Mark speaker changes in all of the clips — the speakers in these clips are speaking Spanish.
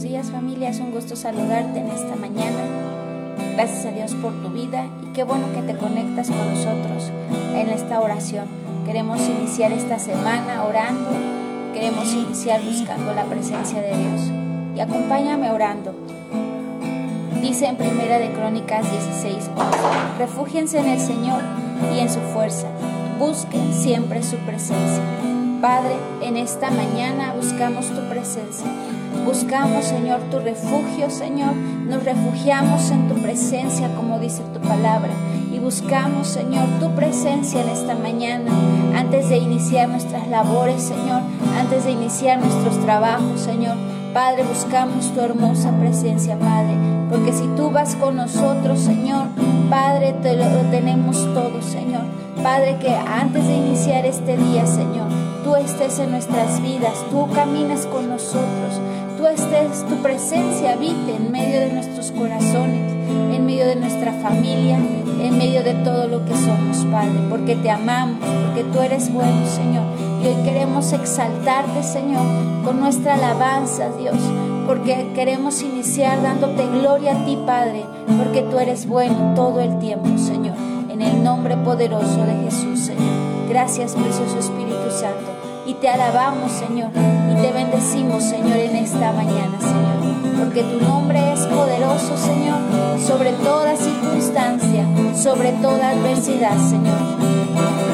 Speaker 1: buenos días familia, es un gusto saludarte en esta mañana. Gracias a Dios por tu vida y qué bueno que te conectas con nosotros en esta oración. Queremos iniciar esta semana orando, queremos iniciar buscando la presencia de Dios. Y acompáñame orando. Dice en Primera de Crónicas 16, refúgiense en el Señor y en su fuerza, busquen siempre su presencia. Padre, en esta mañana buscamos tu presencia. Buscamos, Señor, tu refugio, Señor. Nos refugiamos en tu presencia, como dice tu palabra. Y buscamos, Señor, tu presencia en esta mañana. Antes de iniciar nuestras labores, Señor. Antes de iniciar nuestros trabajos, Señor. Padre, buscamos tu hermosa presencia, Padre. Porque si tú vas con nosotros, Señor, Padre, te lo tenemos todo, Señor. Padre, que antes de iniciar este día, Señor, tú estés en nuestras vidas, tú caminas con nosotros, tú estés, tu presencia habite en medio de nuestros corazones, en medio de nuestra familia, en medio de todo lo que somos, Padre, porque te amamos, porque tú eres bueno, Señor. Y hoy queremos exaltarte, Señor, con nuestra alabanza, Dios, porque queremos iniciar dándote gloria a ti, Padre, porque tú eres bueno todo el tiempo, Señor. En el nombre poderoso de Jesús, Señor. Gracias, precioso Espíritu Santo. Y te alabamos, Señor, y te bendecimos, Señor, esta mañana, Señor. Porque tu nombre es poderoso, Señor, sobre toda circunstancia, sobre toda adversidad, Señor.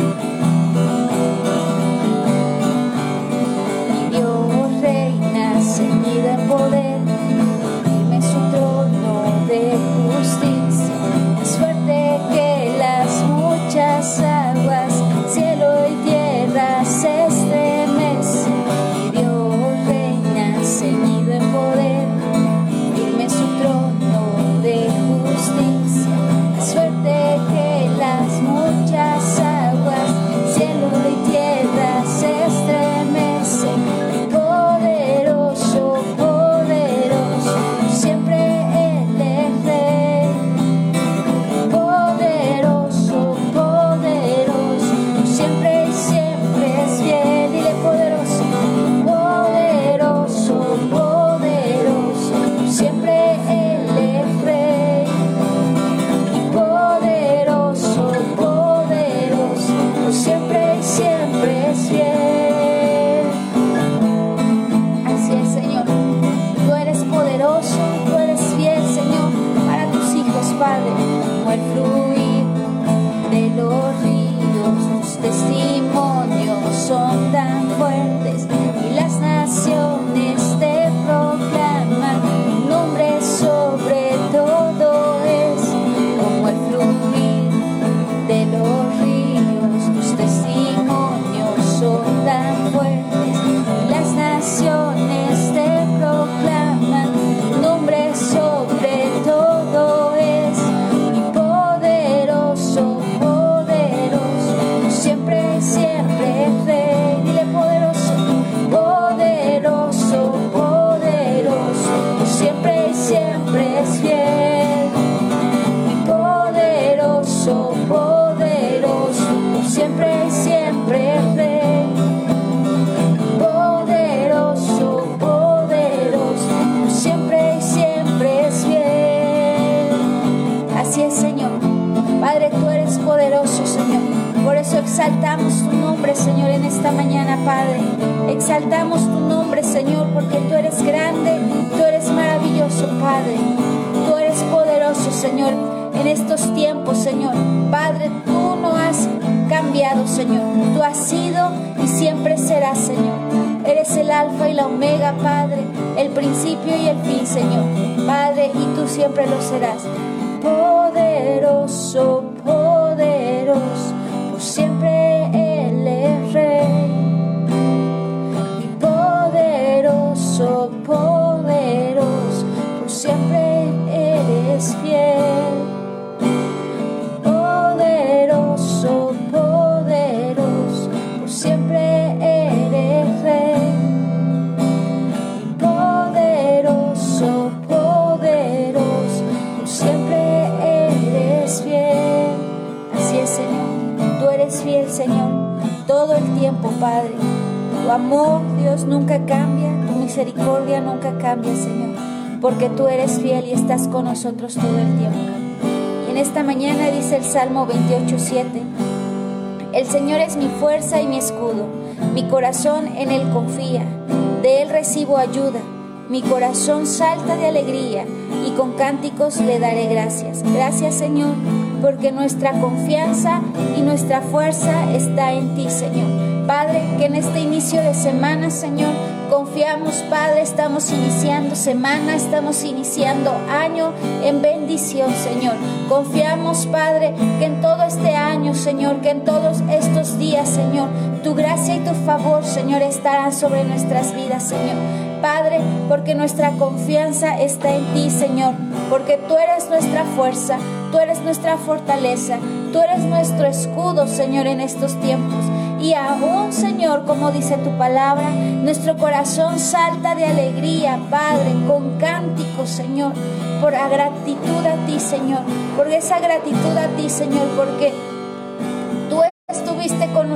Speaker 1: Exaltamos tu nombre, Señor, en esta mañana, Padre. Exaltamos tu nombre, Señor, porque tú eres grande, tú eres maravilloso, Padre. Tú eres poderoso, Señor, en estos tiempos, Señor. Padre, tú no has cambiado, Señor. Tú has sido y siempre serás, Señor. Eres el alfa y la omega, Padre, el principio y el fin, Señor. Padre, y tú siempre lo serás. Poderoso, Padre. Tu amor, Dios, nunca cambia. Tu misericordia nunca cambia, Señor. porque tú eres fiel y estás con nosotros todo el tiempo. Y en esta mañana dice el Salmo 28.7, el Señor es mi fuerza y mi escudo, mi corazón en Él confía, de Él recibo ayuda, mi corazón salta de alegría y con cánticos le daré gracias. Gracias Señor, porque nuestra confianza y nuestra fuerza está en ti, Señor. Padre, que en este inicio de semana, Señor, confiamos, Padre, estamos iniciando semana, estamos iniciando año en bendición, Señor. Confiamos, Padre, que en todo este año, Señor, que en todos estos días, Señor, tu gracia y tu favor, Señor, estarán sobre nuestras vidas, Señor. Padre, porque nuestra confianza está en ti, Señor, porque tú eres nuestra fuerza, tú eres nuestra fortaleza, tú eres nuestro escudo, Señor, en estos tiempos. Y aún, Señor, como dice tu palabra, nuestro corazón salta de alegría, Padre, con cánticos, Señor, por la gratitud a ti, Señor, por esa gratitud a ti, Señor, porque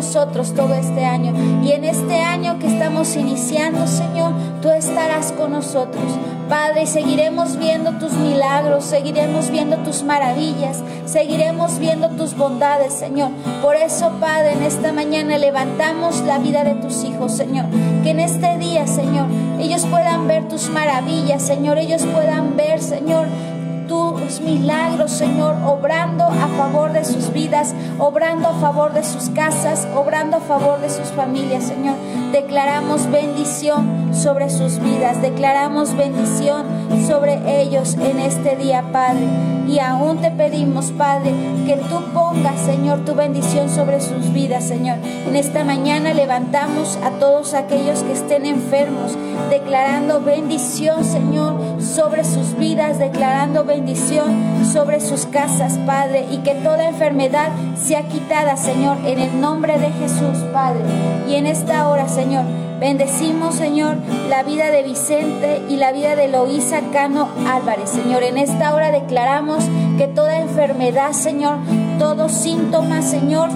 Speaker 1: nosotros todo este año. Y en este año que estamos iniciando, Señor, tú estarás con nosotros. Padre, seguiremos viendo tus milagros, seguiremos viendo tus maravillas, seguiremos viendo tus bondades, Señor. Por eso, Padre, en esta mañana levantamos la vida de tus hijos, Señor. Que en este día, Señor, ellos puedan ver tus maravillas, Señor. Ellos puedan ver, Señor, tus milagros, Señor, obrando a favor de sus vidas, obrando a favor de sus casas, obrando a favor de sus familias, Señor. Declaramos bendición sobre sus vidas, declaramos bendición sobre ellos en este día, Padre. Y aún te pedimos, Padre, que tú pongas, Señor, tu bendición sobre sus vidas, Señor. En esta mañana levantamos a todos aquellos que estén enfermos, declarando bendición, Señor, sobre sus vidas, declarando bendición sobre sus casas, Padre, y que toda enfermedad sea quitada, Señor, en el nombre de Jesús, Padre. Y en esta hora, Señor, bendecimos, Señor, la vida de Vicente y la vida de Loísa Cano Álvarez, Señor. En esta hora declaramos que toda enfermedad, Señor, todos síntomas, Señor,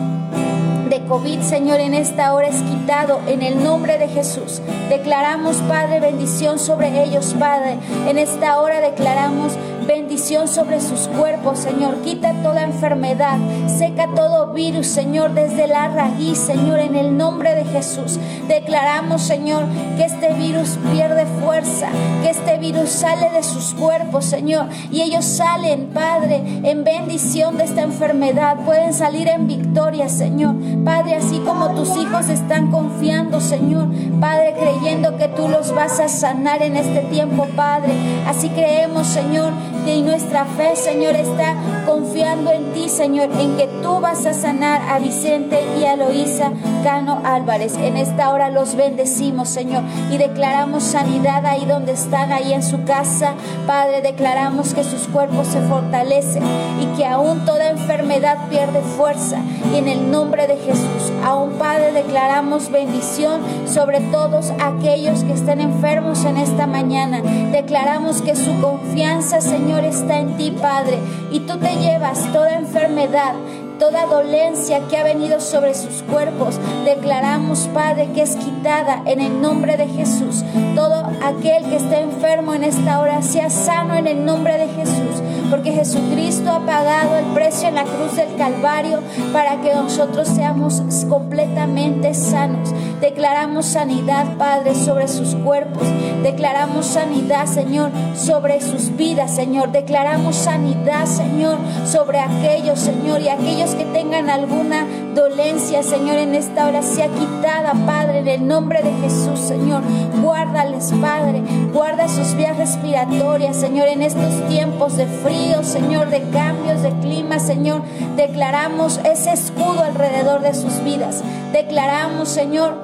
Speaker 1: de COVID, Señor, en esta hora es quitado en el nombre de Jesús. Declaramos, Padre, bendición sobre ellos, Padre. En esta hora declaramos bendición sobre sus cuerpos, Señor. Quita toda enfermedad, seca todo virus, Señor, desde la raíz, Señor, en el nombre de Jesús. Declaramos, Señor, que este virus pierde fuerza, que este virus sale de sus cuerpos, Señor, y ellos salen, Padre, en bendición de esta enfermedad. Pueden salir en victoria, Señor. Padre, así como tus hijos están confiando, Señor, Padre, creyendo que tú los vas a sanar en este tiempo, Padre. Así creemos, Señor, y nuestra fe, Señor, está confiando en ti, Señor, en que tú vas a sanar a Vicente y a Loisa Cano Álvarez. En esta hora los bendecimos, Señor, y declaramos sanidad ahí donde están, ahí en su casa. Padre, declaramos que sus cuerpos se fortalecen y que aún toda enfermedad pierde fuerza. Y en el nombre de Jesús, aún Padre, declaramos bendición sobre todos aquellos que están enfermos en esta mañana. Declaramos que su confianza, Señor, está en ti, Padre, y tú te llevas toda enfermedad, toda dolencia que ha venido sobre sus cuerpos. Declaramos, Padre, que es quitada en el nombre de Jesús. Todo aquel que esté enfermo en esta hora sea sano en el nombre de Jesús, porque Jesucristo ha pagado el precio en la cruz del Calvario para que nosotros seamos completamente sanos. Declaramos sanidad, Padre, sobre sus cuerpos. Declaramos sanidad, Señor, sobre sus vidas, Señor. Declaramos sanidad, Señor, sobre aquellos, Señor, y aquellos que tengan alguna dolencia, Señor, en esta hora sea quitada, Padre, en el nombre de Jesús, Señor. Guárdales, Padre. Guarda sus vías respiratorias, Señor, en estos tiempos de frío, Señor, de cambios de clima, Señor. Declaramos ese escudo alrededor de sus vidas. Declaramos, Señor,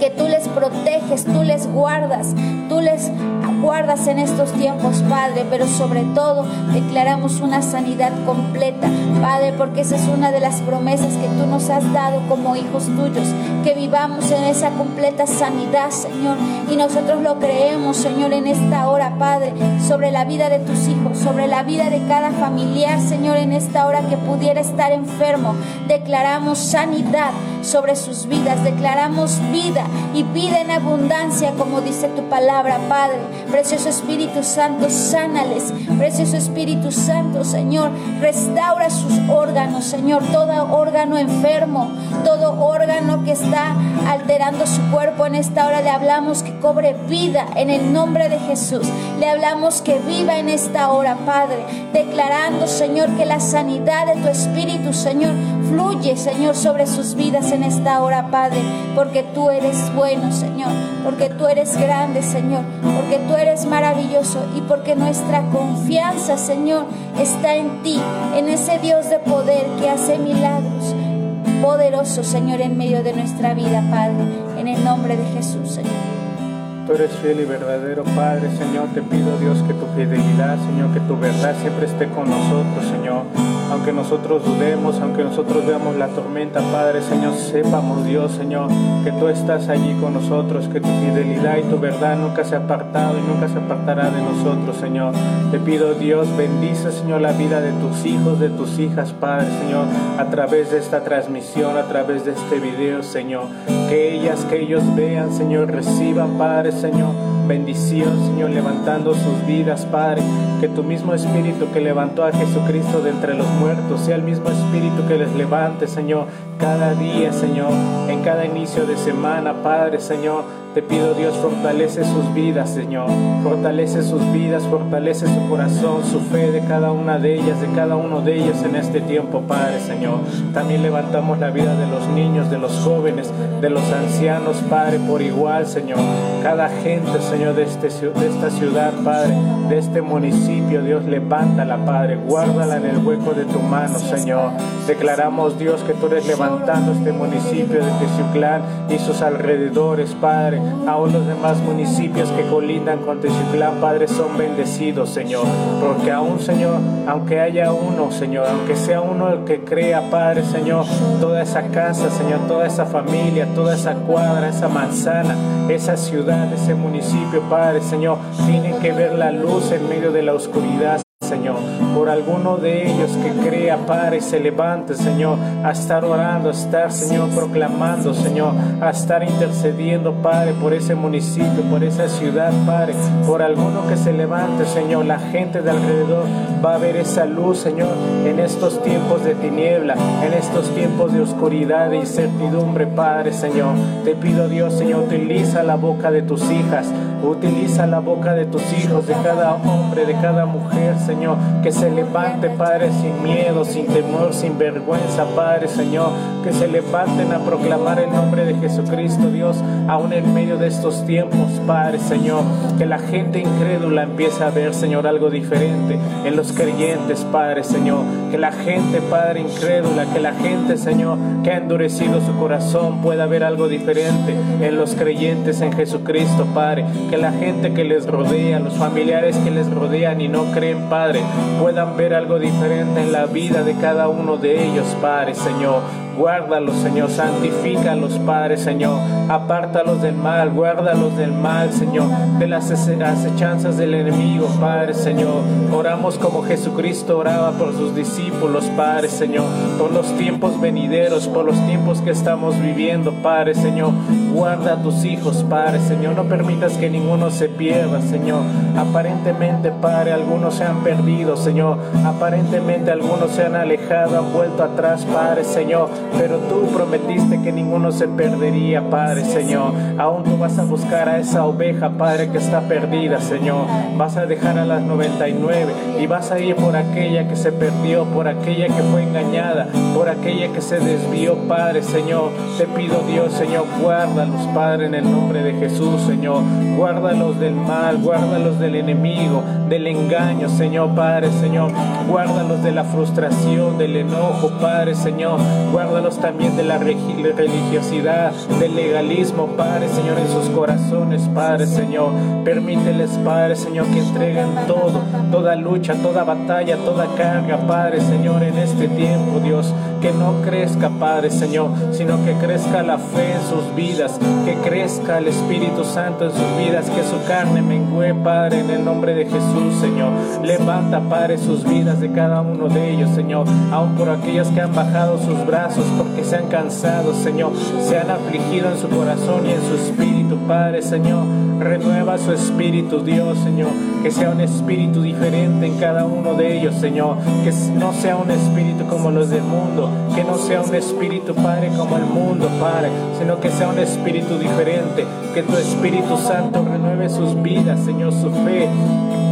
Speaker 1: que tú les proteges, tú les guardas, tú les guardas en estos tiempos, Padre, pero sobre todo declaramos una sanidad completa, Padre, porque esa es una de las promesas que tú nos has dado como hijos tuyos, que vivamos en esa completa sanidad, Señor, y nosotros lo creemos, Señor, en esta hora, Padre, sobre la vida de tus hijos, sobre la vida de cada familiar, Señor, en esta hora que pudiera estar enfermo, declaramos sanidad sobre sus vidas, declaramos vida, y vida en abundancia, como dice tu palabra, Padre. Precioso Espíritu Santo, sánales. Precioso Espíritu Santo, Señor, restaura sus órganos, Señor, todo órgano enfermo, todo órgano que está alterando su cuerpo en esta hora. Le hablamos que cobre vida en el nombre de Jesús. Le hablamos que viva en esta hora, Padre, declarando, Señor, que la sanidad de tu Espíritu, Señor, fluye, Señor, sobre sus vidas en esta hora, Padre, porque tú eres bueno, Señor, porque tú eres grande, Señor, porque tú eres maravilloso y porque nuestra confianza, Señor, está en ti, en ese Dios de poder que hace milagros. Poderoso, Señor, en medio de nuestra vida, Padre, en el nombre de Jesús, Señor.
Speaker 2: Tú eres fiel y verdadero, Padre, Señor. Te pido, Dios, que tu fidelidad, Señor, que tu verdad siempre esté con nosotros, Señor aunque nosotros dudemos, aunque nosotros veamos la tormenta, Padre, Señor, sepamos, Dios, Señor, que tú estás allí con nosotros, que tu fidelidad y tu verdad nunca se ha apartado y nunca se apartará de nosotros, Señor. Te pido, Dios, bendice, Señor, la vida de tus hijos, de tus hijas, Padre, Señor, a través de esta transmisión, a través de este video, Señor. Que ellas, que ellos vean, Señor, reciban, Padre, Señor bendición, Señor, levantando sus vidas, Padre. Que tu mismo Espíritu que levantó a Jesucristo de entre los muertos sea el mismo Espíritu que les levante, Señor, cada día, Señor, en cada inicio de semana, Padre, Señor te pido Dios, fortalece sus vidas, Señor. Fortalece sus vidas, fortalece su corazón, su fe de cada una de ellas, de cada uno de ellos en este tiempo, Padre, Señor. También levantamos la vida de los niños, de los jóvenes, de los ancianos, Padre, por igual, Señor. Cada gente, Señor, de, este, de esta ciudad, Padre, de este municipio, Dios, levántala, Padre. Guárdala en el hueco de tu mano, Señor. Declaramos, Dios, que tú eres levantando este municipio de Teciuclán y sus alrededores, Padre Aún los demás municipios que colindan con Texuclán, Padre, son bendecidos, Señor. Porque aún, Señor, aunque haya uno, Señor, aunque sea uno el que crea, Padre, Señor, toda esa casa, Señor, toda esa familia, toda esa cuadra, esa manzana, esa ciudad, ese municipio, Padre, Señor, tienen que ver la luz en medio de la oscuridad. Señor, por alguno de ellos que crea, Padre, se levante, Señor, a estar orando, a estar, Señor, proclamando, Señor, a estar intercediendo, Padre, por ese municipio, por esa ciudad, Padre, por alguno que se levante, Señor, la gente de alrededor va a ver esa luz, Señor, en estos tiempos de tiniebla, en estos tiempos de oscuridad e incertidumbre, Padre, Señor. Te pido, Dios, Señor, utiliza la boca de tus hijas, utiliza la boca de tus hijos, de cada hombre, de cada mujer, Señor, que se levante, Padre, sin miedo, sin temor, sin vergüenza, Padre, Señor, que se levanten a proclamar el nombre de Jesucristo, Dios, aún en medio de estos tiempos, Padre, Señor, que la gente incrédula empiece a ver, Señor, algo diferente en los creyentes, Padre, Señor, que la gente, Padre, incrédula, que la gente, Señor, que ha endurecido su corazón pueda ver algo diferente en los creyentes en Jesucristo, Padre, que la gente que les rodea, los familiares que les rodean y no creen, Padre, puedan ver algo diferente en la vida de cada uno de ellos, Padre, Señor. Guárdalos, Señor, santifícalos, Padre, Señor. Apártalos del mal, guárdalos del mal, Señor, de las acechanzas del enemigo, Padre, Señor. Oramos como Jesucristo oraba por sus discípulos, Padre, Señor, por los tiempos venideros, por los tiempos que estamos viviendo, Padre, Señor. Guarda a tus hijos, Padre, Señor. No permitas que ninguno se pierda, Señor. Aparentemente, Padre, algunos se han perdido, Señor. Aparentemente algunos se han alejado, han vuelto atrás, Padre, Señor pero tú prometiste que ninguno se perdería, Padre Señor. Aún tú vas a buscar a esa oveja, Padre, que está perdida, Señor. Vas a dejar a las 99 y vas a ir por aquella que se perdió, por aquella que fue engañada, por aquella que se desvió, Padre Señor. Te pido, Dios, Señor, Padre, en el nombre de Jesús, Señor. Guárdalos del mal, guárdalos del enemigo, del engaño, Señor, Padre, Señor. Guárdalos de la frustración, del enojo, Padre, Señor. Guárdalos también de la religiosidad, del legalismo, Padre Señor, en sus corazones, Padre Señor. Permíteles, Padre Señor, que entreguen todo, toda lucha, toda batalla, toda carga, Padre Señor, en este tiempo, Dios. Que no crezca, Padre Señor, sino que crezca la fe en sus vidas, que crezca el Espíritu Santo en sus vidas, que su carne mengue, Padre, en el nombre de Jesús, Señor. Levanta, Padre, sus vidas de cada uno de ellos, Señor, aun por aquellas que han bajado sus brazos porque se han cansado, Señor, se han afligido en su corazón y en su espíritu, Padre, Señor. Renueva su espíritu, Dios, Señor, que sea un espíritu diferente en cada uno de ellos, Señor, que no sea un espíritu como los del mundo, que no sea un espíritu, Padre, como el mundo, Padre, sino que sea un espíritu diferente, que tu Espíritu Santo renueve sus vidas, Señor, su fe,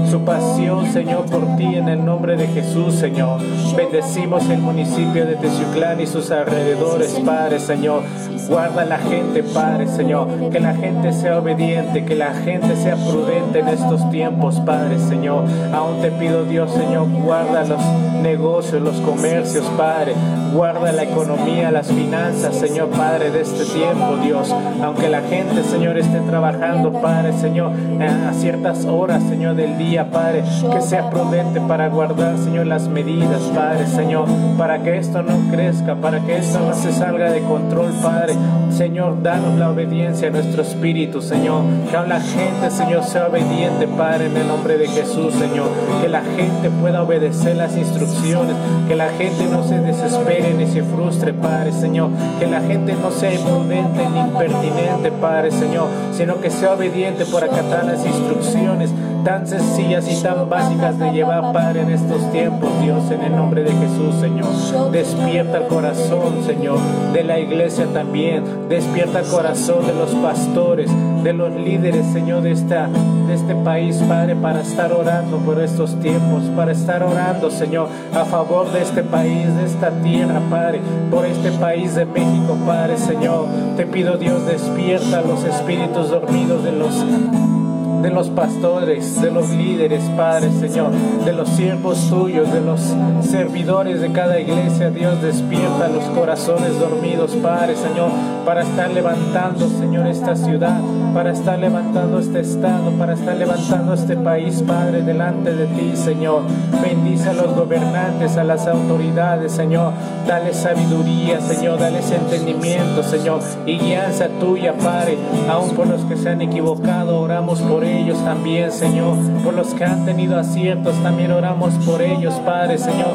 Speaker 2: su pasión, Señor, por ti en el nombre de Jesús, Señor. Bendecimos el municipio de Teciuclán y sus alrededores, Padre, Señor. Guarda la gente, Padre, Señor. Que la gente sea obediente, que la gente sea prudente en estos tiempos, Padre, Señor. Aún te pido, Dios, Señor, guarda los negocios, los comercios, Padre. Guarda la economía, las finanzas, Señor, Padre, de este tiempo, Dios. Aunque la gente, Señor, esté trabajando, Padre, Señor, a ciertas horas, Señor, del día, Padre, que sea prudente para guardar, Señor, las medidas, Padre, Señor, para que esto no crezca, para que esto no se salga de control, Padre. Señor, danos la obediencia a nuestro espíritu, Señor. Que la gente, Señor, sea obediente, Padre, en el nombre de Jesús, Señor. Que la gente pueda obedecer las instrucciones. Que la gente no se desespere ni se frustre, Padre, Señor. Que la gente no sea imprudente ni impertinente, Padre, Señor. Sino que sea obediente por acatar las instrucciones tan sencillas y tan básicas de llevar, Padre, en estos tiempos, Dios, en el nombre de Jesús, Señor. Despierta el corazón, Señor, de la iglesia también. Despierta el corazón de los pastores, de los líderes, Señor, de, esta, de este país, Padre, para estar orando por estos tiempos, para estar orando, Señor, a favor de este país, de esta tierra, Padre, por este país de México, Padre, Señor. Te pido, Dios, despierta los espíritus dormidos de los de los pastores, de los líderes, Padre Señor, de los siervos tuyos, de los servidores de cada iglesia. Dios, despierta los corazones dormidos, Padre Señor, para estar levantando, Señor, esta ciudad, para estar levantando este estado, para estar levantando este país, Padre, delante de ti, Señor. Bendice a los gobernantes, a las autoridades, Señor. Dale sabiduría, Señor, dale entendimiento, Señor, y guianza tuya, Padre, aun por los que se han equivocado, oramos por ellos también, Señor. Por los que han tenido aciertos, también oramos por ellos, Padre, Señor.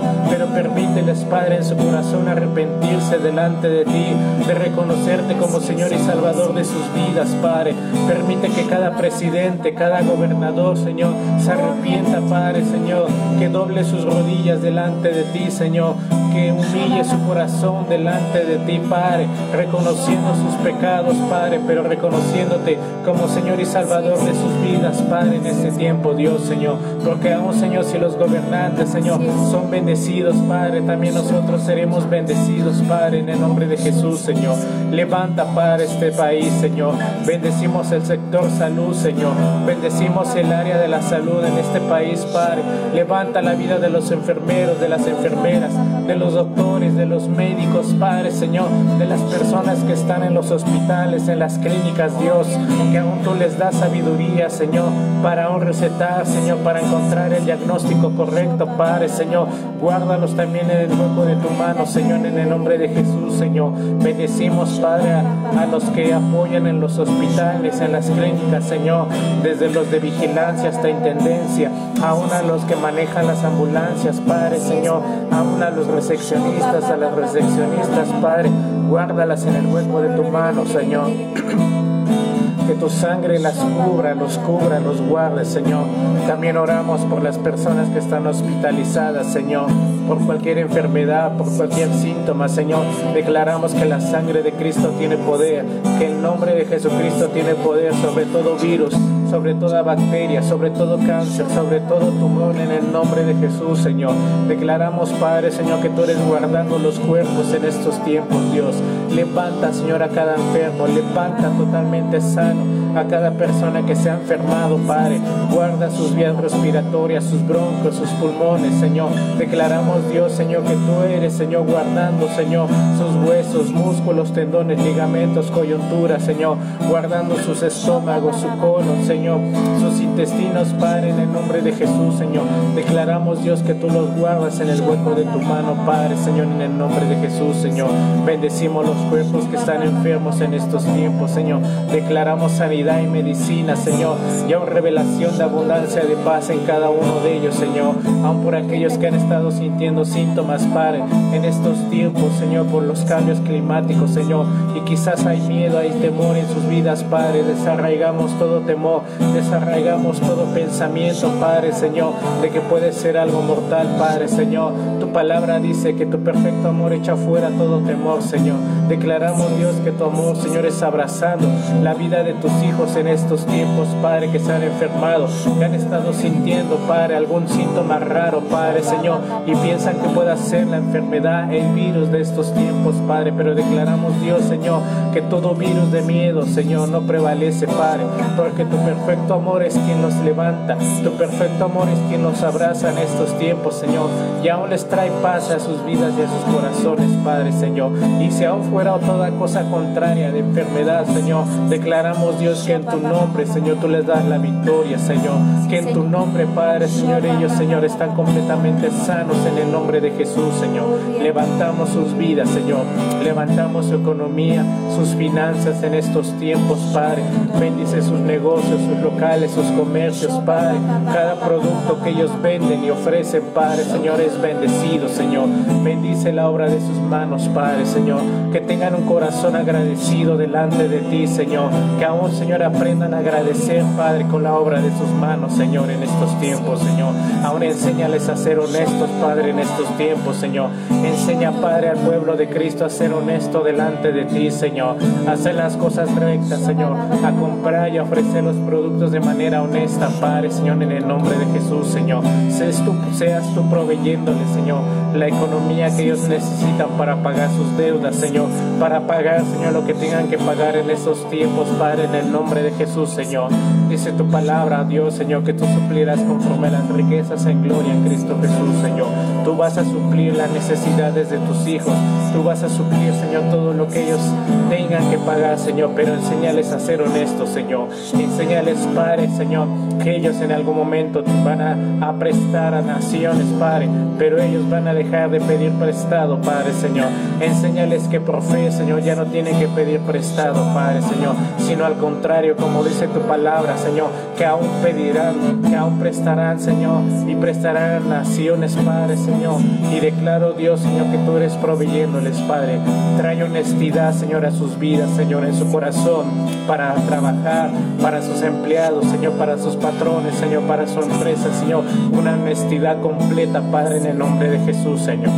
Speaker 2: Permíteles, Padre, en su corazón arrepentirse delante de ti, de reconocerte como Señor y Salvador de sus vidas, Padre. Permite que cada presidente, cada gobernador, Señor, se arrepienta, Padre, Señor. Que doble sus rodillas delante de ti, Señor. Que humille su corazón delante de ti, Padre. Reconociendo sus pecados, Padre, pero reconociéndote como Señor y Salvador de sus vidas, Padre, en este tiempo, Dios, Señor. Porque aún, Señor, si los gobernantes, Señor, son bendecidos, Padre, también nosotros seremos bendecidos, Padre, en el nombre de Jesús, Señor. Levanta, Padre, este país, Señor. Bendecimos el sector salud, Señor. Bendecimos el área de la salud en este país, Padre. Levanta la vida de los enfermeros, de las enfermeras, de los doctores, de los médicos, Padre, Señor, de las personas que están en los hospitales, en las clínicas, Dios, que aún tú les das sabiduría, Señor, para un recetar, Señor, para encontrar el diagnóstico correcto, Padre, Señor. Guárdalos también en el hueco de tu mano, Señor, en el nombre de Jesús, Señor. Bendecimos, Padre, a, los que apoyan en los hospitales, en las clínicas, Señor, desde los de vigilancia hasta intendencia, aún a los que manejan las ambulancias, Padre, Señor, aún a los recepcionistas, a las recepcionistas, Padre, guárdalas en el hueco de tu mano, Señor. que tu sangre las cubra, los cubra, los guarde, Señor. También oramos por las personas que están hospitalizadas, Señor, por cualquier enfermedad, por cualquier síntoma, Señor. Declaramos que la sangre de Cristo tiene poder, que el nombre de Jesucristo tiene poder sobre todo virus, sobre toda bacteria, sobre todo cáncer, sobre todo tumor en el nombre de Jesús, Señor. Declaramos, Padre, Señor, que tú eres guardando los cuerpos en estos tiempos, Dios. Levanta, Señor, a cada enfermo, levanta totalmente sano a cada persona que se ha enfermado, Padre. Guarda sus vías respiratorias, sus broncos, sus pulmones, Señor. Declaramos, Dios, Señor, que tú eres, Señor, guardando, Señor, sus huesos, músculos, tendones, ligamentos, coyunturas, Señor. Guardando sus estómagos, su colon, Señor, sus intestinos, Padre, en el nombre de Jesús, Señor. Declaramos, Dios, que tú los guardas en el hueco de tu mano, Padre, Señor, en el nombre de Jesús, Señor. Bendecimos los cuerpos que están enfermos en estos tiempos, Señor. Declaramos sanidad y medicina, Señor. Y aún revelación de abundancia de paz en cada uno de ellos, Señor. Aún por aquellos que han estado sintiendo síntomas, Padre, en estos tiempos, Señor, por los cambios climáticos, Señor. Y quizás hay miedo, hay temor en sus vidas, Padre. Desarraigamos todo temor, desarraigamos todo pensamiento, Padre, Señor, de que puede ser algo mortal, Padre, Señor. Tu palabra dice que tu perfecto amor echa fuera todo temor, Señor. Declaramos, Dios, que tu amor, Señor, es abrazando la vida de tus hijos en estos tiempos, Padre, que se han enfermado, que han estado sintiendo, Padre, algún síntoma raro, Padre, Señor, y piensan que pueda ser la enfermedad, el virus de estos tiempos, Padre, pero declaramos, Dios, Señor, que todo virus de miedo, Señor, no prevalece, Padre, porque tu perfecto amor es quien nos levanta, tu perfecto amor es quien nos abraza en estos tiempos, Señor, y aún les trae paz a sus vidas y a sus corazones, Padre, Señor, y si aún fuera toda cosa contraria de enfermedad, Señor, declaramos, Dios, que en tu nombre, Señor, tú les das la victoria, Señor, que en tu nombre, Padre, Señor, ellos, Señor, están completamente sanos en el nombre de Jesús, Señor, levantamos sus vidas, Señor, levantamos su economía, sus finanzas en estos tiempos, Padre, bendice sus negocios, sus locales, sus comercios, Padre. Cada producto que ellos venden y ofrecen, Padre, Señor, es bendecido, Señor. Bendice la obra de sus manos, Padre, Señor. Que tengan un corazón agradecido delante de ti, Señor. Que aún, Señor, aprendan a agradecer, Padre, con la obra de sus manos, Señor, en estos tiempos, Señor. Aún enséñales a ser honestos, Padre, en estos tiempos, Señor. Enseña, Padre, al pueblo de Cristo a ser honesto delante de ti, Señor. A hacer las cosas rectas, Señor. A comprar y a ofrecer los productos de manera honesta, Padre, Señor, en el nombre de Jesús, Señor. Seas tú, seas tú proveyéndoles, Señor, la economía que ellos necesitan para pagar sus deudas, Señor. Para pagar, Señor, lo que tengan que pagar en esos tiempos, Padre, en el nombre de Jesús, Señor. Dice tu palabra, Dios, Señor, que tú suplirás conforme las riquezas en gloria en Cristo Jesús, Señor. Tú vas a suplir las necesidades de tus hijos. Tú vas a suplir, Señor, todo lo que ellos tengan que pagar, Señor, pero enséñales a ser honestos, Señor. Enséñales, Padre, Señor, que ellos en algún momento van a, a, prestar a naciones, Padre, pero ellos van a dejar de pedir prestado, Padre, Señor. Enséñales que por fe, Señor, ya no tienen que pedir prestado, Padre, Señor, sino al contrario, como dice tu palabra, Señor, que aún pedirán, que aún prestarán, Señor, y prestarán naciones, Padre, Señor. Y declaro, Dios, Señor, que tú eres proveyéndoles, Padre. Trae honestidad, Señor, a sus vidas, Señor, en su corazón, para trabajar, para sus empleados, Señor, para sus patrones, Señor, para su empresa, Señor. Una honestidad completa, Padre, en el nombre de Jesús, Señor.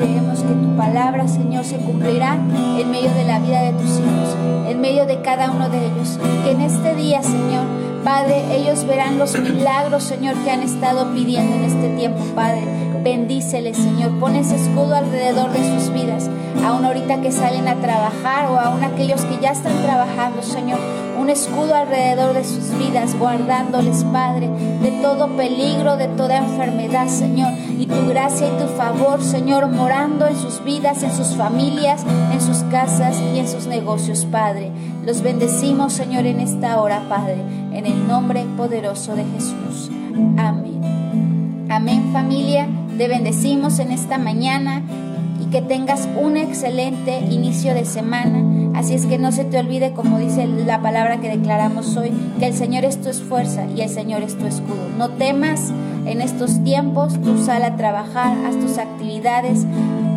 Speaker 1: Creemos que tu palabra, Señor, se cumplirá en medio de la vida de tus hijos, en medio de cada uno de ellos. Que en este día, Señor, Padre, ellos verán los milagros, Señor, que han estado pidiendo en este tiempo, Padre. Bendíceles, Señor. Pon ese escudo alrededor de sus vidas. Aún ahorita que salen a trabajar o aún aquellos que ya están trabajando, Señor. Un escudo alrededor de sus vidas, guardándoles, Padre, de todo peligro, de toda enfermedad, Señor. Y tu gracia y tu favor, Señor, morando en sus vidas, en sus familias, en sus casas y en sus negocios, Padre. Los bendecimos, Señor, en esta hora, Padre, en el nombre poderoso de Jesús. Amén. Amén, familia. Te bendecimos en esta mañana y que tengas un excelente inicio de semana. Así es que no se te olvide, como dice la palabra que declaramos hoy, que el Señor es tu fuerza y el Señor es tu escudo. No temas en estos tiempos, tú sal a trabajar, haz tus actividades,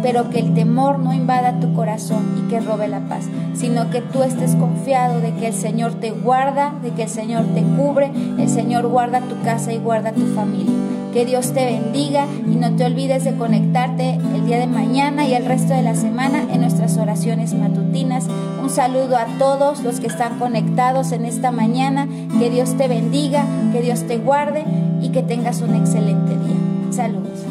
Speaker 1: pero que el temor no invada tu corazón y que robe la paz, sino que tú estés confiado de que el Señor te guarda, de que el Señor te cubre, el Señor guarda tu casa y guarda tu familia. Que Dios te bendiga y no te olvides de conectarte el día de mañana y el resto de la semana en nuestras oraciones matutinas. Un saludo a todos los que están conectados en esta mañana. Que Dios te bendiga, que Dios te guarde y que tengas un excelente día. Saludos.